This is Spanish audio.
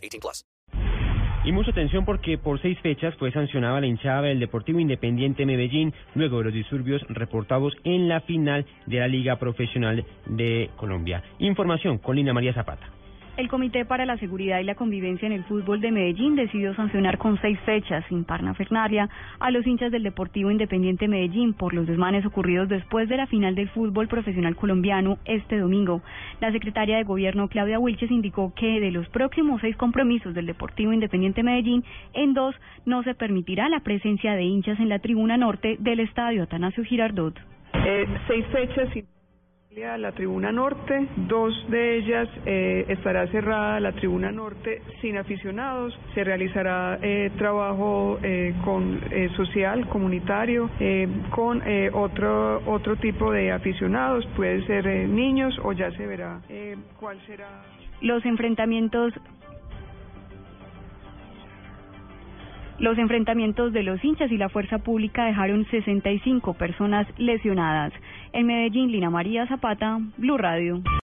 18 plus. Y mucha atención porque por seis fechas fue sancionada la hinchada del Deportivo Independiente Medellín luego de los disturbios reportados en la final de la Liga Profesional de Colombia. Información con Lina María Zapata. El Comité para la Seguridad y la Convivencia en el Fútbol de Medellín decidió sancionar con seis fechas sin parnafernaria a los hinchas del Deportivo Independiente Medellín por los desmanes ocurridos después de la final del fútbol profesional colombiano este domingo. La secretaria de Gobierno Claudia Wilches indicó que de los próximos seis compromisos del Deportivo Independiente Medellín, en dos no se permitirá la presencia de hinchas en la tribuna norte del estadio Atanasio Girardot. Eh, seis fechas sin a la tribuna norte, dos de ellas eh, estará cerrada la tribuna norte sin aficionados, se realizará eh, trabajo eh, con eh, social, comunitario, eh, con eh, otro otro tipo de aficionados, puede ser niños o ya se verá cuál será. Los enfrentamientos Los enfrentamientos de los hinchas y la fuerza pública dejaron 65 personas lesionadas. En Medellín, Lina María Zapata, Blue Radio.